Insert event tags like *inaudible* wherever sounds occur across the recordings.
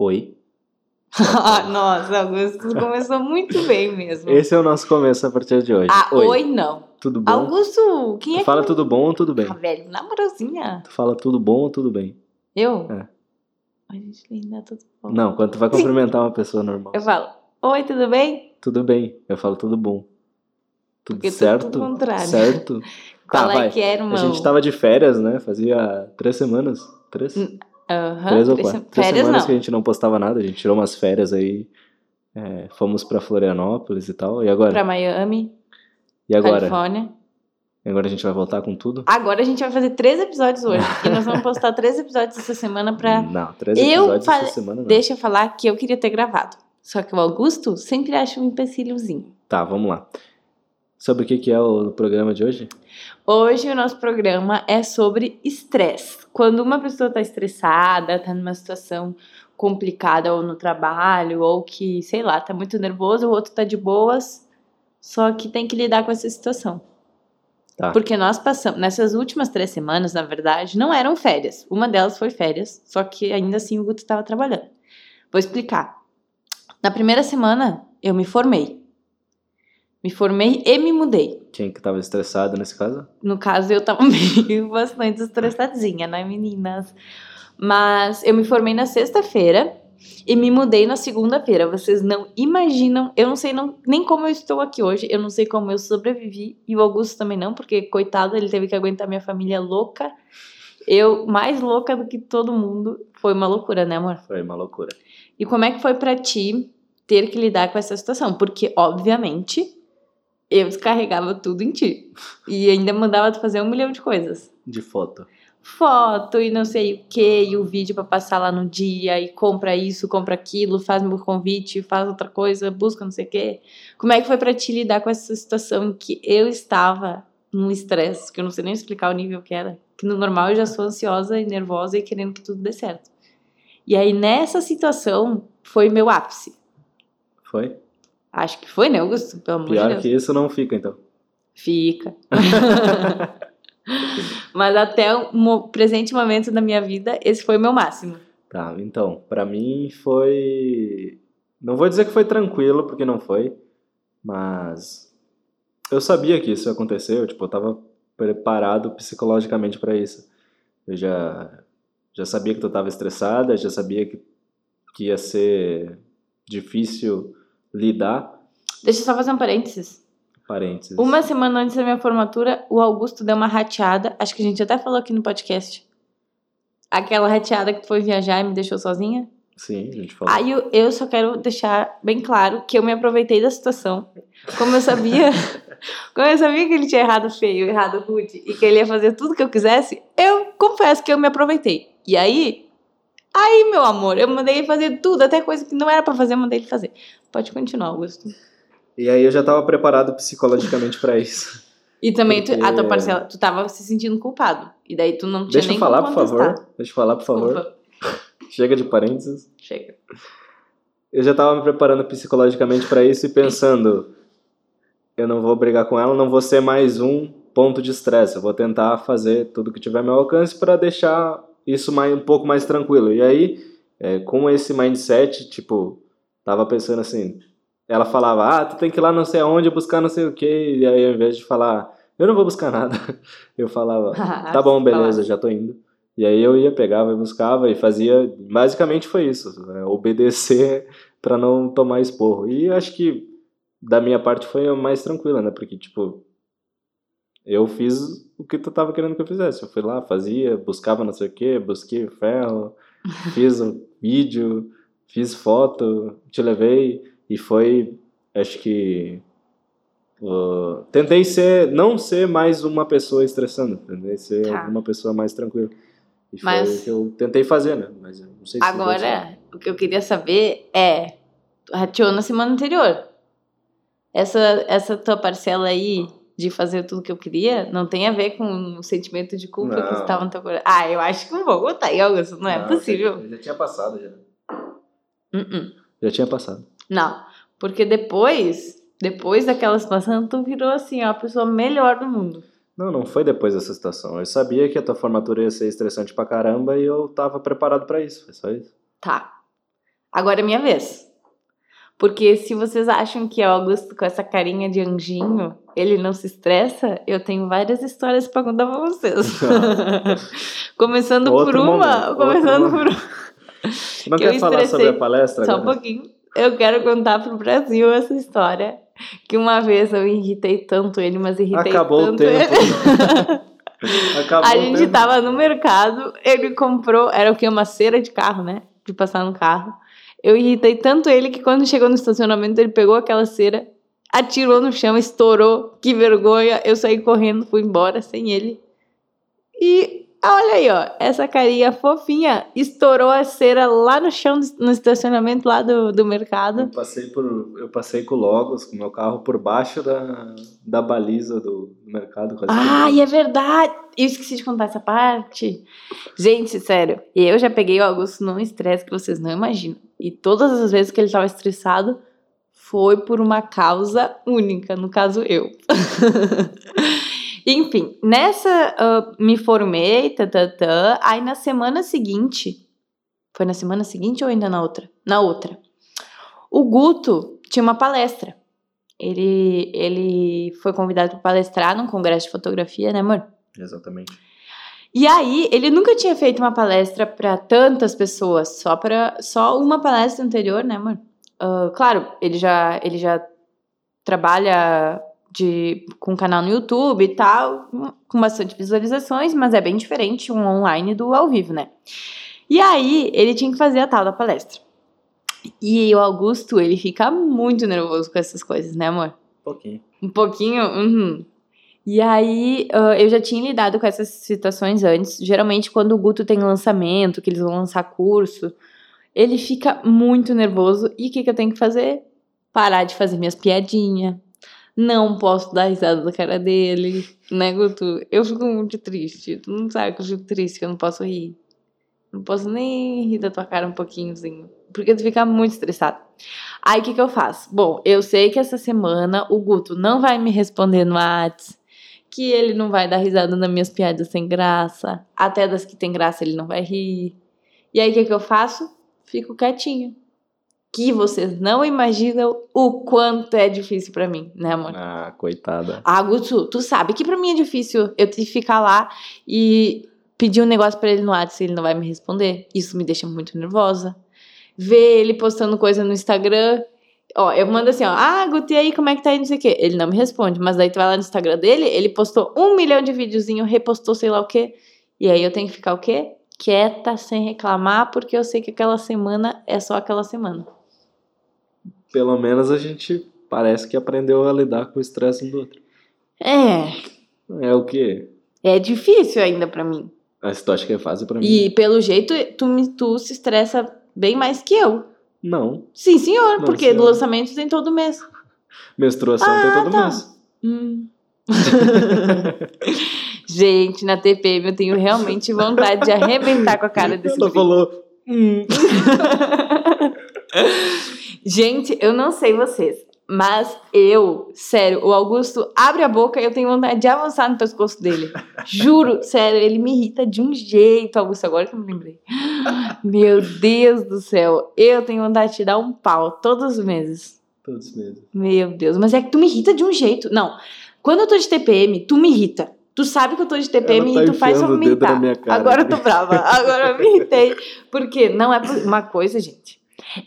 Oi. *laughs* Nossa, Augusto começou muito bem mesmo. Esse é o nosso começo a partir de hoje. Ah, oi, não. Tudo bom? Augusto, quem é tu que... fala tudo bom ou tudo bem? Ah, velho, na moralzinha. Tu fala tudo bom ou tudo bem? Eu? É. A gente linda, tudo bom. Não, quando tu vai cumprimentar uma pessoa normal. Eu falo, oi, tudo bem? Tudo bem. Eu falo tudo bom. Tudo Porque certo? tudo contrário. Certo? *laughs* Qual tá, é vai. que era, irmão? A gente tava de férias, né? Fazia três semanas. Três? Aham, três ou quatro? se- Três Férias semanas não. que a gente não postava nada. A gente tirou umas férias aí. é, fomos pra Florianópolis e tal. E agora? Pra Miami, E agora? Califórnia. E agora a gente vai voltar com tudo? Agora a gente vai fazer três episódios hoje. *laughs* e nós vamos postar três episódios essa semana pra. Não, três Eu episódios fa- essa semana não. Deixa eu falar que eu queria ter gravado. Só que o Augusto sempre acha um empecilhozinho. Tá, vamos lá. Sobre o que, é o programa de hoje? Hoje o nosso programa é sobre estresse. Quando uma pessoa está estressada, está numa situação complicada ou no trabalho, ou que, sei lá, tá muito nervoso, o outro tá de boas, só que tem que lidar com essa situação. Tá. Porque nós passamos, nessas últimas três semanas, na verdade, não eram férias. Uma delas foi férias, só que ainda assim o Guto estava trabalhando. Vou explicar. Na primeira semana, eu me formei. Me formei e me mudei. Quem que tava estressado nesse caso? No caso, eu tava *laughs* meio bastante estressadinha, né, meninas? Mas eu me formei na sexta-feira e me mudei na segunda-feira. Vocês não imaginam, eu não sei não, nem como eu estou aqui hoje, eu não sei como eu sobrevivi, e o Augusto também não, porque, coitado, ele teve que aguentar minha família louca. Eu, mais louca do que todo mundo. Foi uma loucura, né, amor? Foi uma loucura. E como é que foi pra ti ter que lidar com essa situação? Porque, obviamente, eu descarregava tudo em ti. E ainda mandava tu fazer um milhão de coisas. De foto. Foto e não sei o que, e o vídeo pra passar lá no dia, e compra isso, compra aquilo, faz meu convite, faz outra coisa, busca não sei o que. Como é que foi pra ti lidar com essa situação em que eu estava num estresse, que eu não sei nem explicar o nível que era? Que no normal eu já sou ansiosa e nervosa e querendo que tudo dê certo. E aí nessa situação foi meu ápice. Foi? Acho que foi, né, Augusto? Pelo amor de Pior Deus. que isso não fica, então. Fica. *laughs* *laughs* Mas até o presente momento da minha vida, esse foi o meu máximo. Tá, então, pra mim foi. Não vou dizer que foi tranquilo, porque não foi, mas eu sabia que isso ia acontecer, eu, tipo, eu tava preparado psicologicamente pra isso. Eu já, já sabia que tu tava estressada, já sabia que, que ia ser difícil lidar. Deixa eu só fazer um parênteses. Parênteses. Uma semana antes da minha formatura, o Augusto deu uma rateada. Acho que a gente até falou aqui no podcast. Aquela rateada que tu foi viajar e me deixou sozinha. Sim, a gente falou. Aí eu, eu só quero deixar bem claro que eu me aproveitei da situação. Como eu sabia, *laughs* como eu sabia que ele tinha errado feio, errado rude e que ele ia fazer tudo que eu quisesse, eu confesso que eu me aproveitei. E aí, aí meu amor, eu mandei ele fazer tudo, até coisa que não era pra fazer, eu mandei ele fazer. Pode continuar, Augusto. E aí eu já tava preparado psicologicamente pra isso. E também tu, a tua Porque- parcela, tu tava se sentindo culpado. E daí tu não tinha Deixa nem eu falar, por favor. Deixa eu falar, por favor. Desculpa. *laughs* Chega de parênteses. Chega. Eu já tava me preparando psicologicamente pra isso e pensando, eu não vou brigar com ela, não vou ser mais um ponto de estresse. Eu vou tentar fazer tudo que tiver ao meu alcance pra deixar isso mais, um pouco mais tranquilo. E aí, é, com esse mindset, tipo, tava pensando assim, ela falava, ah, tu tem que ir lá não sei aonde buscar não sei o que, e aí ao invés de falar, eu não vou buscar nada, *laughs* eu falava, *laughs* tá bom, beleza, já tô indo. E aí eu ia, pegava e buscava e fazia. Basicamente foi isso, né? obedecer pra não tomar esporro. E acho que da minha parte foi mais tranquila, né? Porque, tipo, eu fiz o que tu tava querendo que eu fizesse. Eu fui lá, fazia, buscava não sei o que, busquei ferro, *laughs* fiz um vídeo, fiz foto, te levei e foi, acho que. uh, tentei ser, não ser mais uma pessoa estressando, tentei ser Tá. uma pessoa mais tranquila. E foi Mas- o que eu tentei fazer, né? Mas não sei se. Agora, o que eu queria saber é, rateou na semana anterior. Essa, essa tua parcela aí de fazer tudo que eu queria não tem a ver com o sentimento de culpa que Não. estava no teu coração. Ah, eu acho que não vou aí, Augusto. Não é possível. Já, já tinha passado, já. Uh-uh. Já tinha passado. Não, porque depois, depois daquela situação, tu virou assim, ó, a pessoa melhor do mundo. Não, não foi depois dessa situação. Eu sabia que a tua formatura ia ser estressante pra caramba e eu tava preparado pra isso. Foi só isso. Tá. Agora é minha vez. Porque se vocês acham que é o Augusto com essa carinha de anjinho, ele não se estressa, eu tenho várias histórias para contar pra vocês. *laughs* começando Outro por uma, momento, começando outro por uma. Não Que quer falar sobre a palestra Só um agora? pouquinho. Eu quero contar pro Brasil essa história. Que uma vez eu irritei tanto ele, mas irritei Acabou o tanto tempo. ele. *laughs* Acabou A o gente tempo. tava no mercado, ele comprou, era o que? Uma cera de carro, né? De passar no carro. Eu irritei tanto ele que quando chegou no estacionamento, ele pegou aquela cera, atirou no chão, estourou. Que vergonha. Eu saí correndo, fui embora sem ele. E olha aí, ó, essa carinha fofinha estourou a cera lá no chão, no estacionamento lá do, do Eu mercado. passei, por, eu passei com o Logos, com o meu carro, por baixo da, da baliza do, do mercado. Ah, e é verdade! Eu esqueci de contar essa parte. Gente, sério, eu já peguei o Augusto num estresse que vocês não imaginam. E todas as vezes que ele estava estressado, foi por uma causa única, no caso eu. *laughs* Enfim, nessa ah, me formei, tatatã, aí na semana seguinte, foi na semana seguinte ou ainda na outra? Na outra. O Guto tinha uma palestra. Ele, ele foi convidado para palestrar num congresso de fotografia, né, amor? Exatamente. E aí, ele nunca tinha feito uma palestra para tantas pessoas, só para só uma palestra anterior, né, amor? Ah, claro, ele já ele já trabalha de com um canal no YouTube e tal, com bastante visualizações, mas é bem diferente um online do ao vivo, né? E aí, ele tinha que fazer a tal da palestra. E o Augusto, ele fica muito nervoso com essas coisas, né, amor? Um pouquinho. Um pouquinho? Uhum. E aí, ah, eu já tinha lidado com essas situações antes. Geralmente, quando o Guto tem lançamento, que eles vão lançar curso, ele fica muito nervoso. E o que, que eu tenho que fazer? Parar de fazer minhas piadinhas. Não posso dar risada da cara dele, né, Guto? Eu fico muito triste. Tu não sabe que eu fico triste, que eu não posso rir. Não posso nem rir da tua cara um pouquinhozinho. Porque tu fica muito estressado. Aí o que, que eu faço? Bom, eu sei que essa semana o Guto não vai me responder no Whats, que ele não vai dar risada nas minhas piadas sem graça, até das que tem graça ele não vai rir. E aí o que, que eu faço? Fico quietinho. Que vocês não imaginam o quanto é difícil pra mim, né, amor? Ah, coitada. Ah, Guto, tu sabe que pra mim é difícil eu ter que ficar lá e pedir um negócio pra ele no WhatsApp e ele não vai me responder. Isso me deixa muito nervosa. Ver ele postando coisa no Instagram. Ó, eu mando assim, ó, ah, Guto, e aí, como é que tá aí, não sei o quê. Ele não me responde, mas daí tu vai lá no Instagram dele, ele postou um milhão de videozinho, repostou sei lá o quê. E aí eu tenho que ficar o quê? Quieta, sem reclamar, porque eu sei que aquela semana é só aquela semana. Pelo menos a gente parece que aprendeu a lidar com o estresse um do outro. É, É o quê? é difícil ainda pra mim. Mas tu acha que é fácil pra mim? E pelo jeito, tu, me- tu se estressa bem mais que eu. Não. Sim, senhor, Não, porque senhor. lançamento tem todo mês. Menstruação Ah, tem todo tá. mês. Hum. *laughs* Gente, na TPM eu tenho realmente vontade de arrebentar com a cara desse Ela guri. falou. "Hum." *laughs* Gente, eu não sei vocês, mas eu, sério, o Augusto abre a boca e eu tenho vontade de avançar no pescoço dele. Juro, sério, ele me irrita de um jeito, Augusto, agora que eu me lembrei. Meu Deus do céu, eu tenho vontade de te dar um pau todos os meses. Todos mesmo. Meu Deus, mas é que tu me irrita de um jeito. Não, quando eu tô de TPM, tu me irrita. Tu sabe que eu tô de TPM tá e tu faz na minha cara. Agora eu tô brava. Agora eu me irritei. Porque não é uma coisa, gente.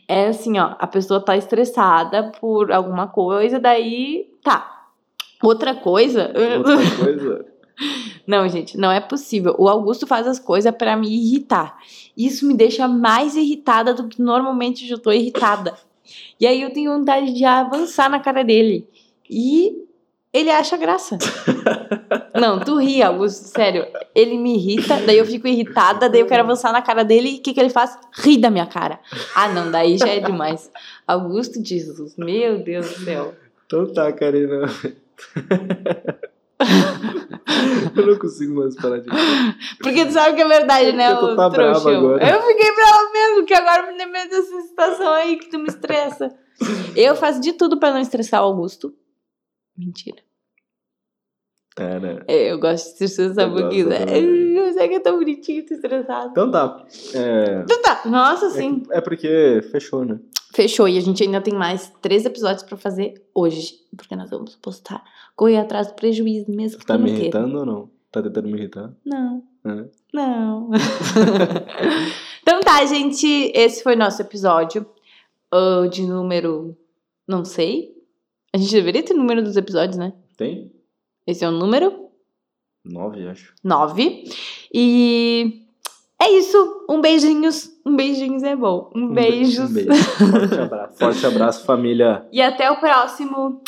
É assim, ó, a pessoa tá estressada por alguma coisa, daí tá. Outra coisa. Outra *laughs* coisa. Não, gente, não é possível. O Augusto faz as coisas pra me irritar. Isso me deixa mais irritada do que normalmente eu tô irritada. E aí eu tenho vontade de avançar na cara dele. E ele acha graça. *laughs* Não, tu ri, Augusto, sério. Ele me irrita, daí eu fico irritada, daí eu quero avançar na cara dele e o que, que ele faz? Ri da minha cara. Ah, não, daí já é demais. Augusto Jesus, meu Deus do céu. Então tá, Karina. *laughs* eu não consigo mais parar de rir. Porque tu sabe que é verdade, né, o tá brava agora. Eu fiquei brava mesmo, que agora me lembrei dessa situação aí que tu me estressa. Eu faço de tudo pra não estressar o Augusto. Mentira. É, né? É, eu gosto de se estressar Eu pouquinho. gosto né? também. Eu sei que é tão bonitinho se estressado. Então tá. É, Então tá. Nossa, sim. é, é porque fechou, né? Fechou. E a gente ainda tem mais três episódios pra fazer hoje. Porque nós vamos postar. Correr atrás do prejuízo mesmo. Tá me queira. irritando ou não? Tá tentando me irritar? Não. É. Não. *laughs* *laughs* então tá, gente. Esse foi nosso episódio. ah, de número. Não sei. A gente deveria ter número dos episódios, né? Tem? Esse é o número Nove, acho. 9. E é isso. Um beijinhos. Um beijinhos é bom. Um, be- beijos. Um beijo. Forte abraço. *laughs* Forte abraço, família. E até o próximo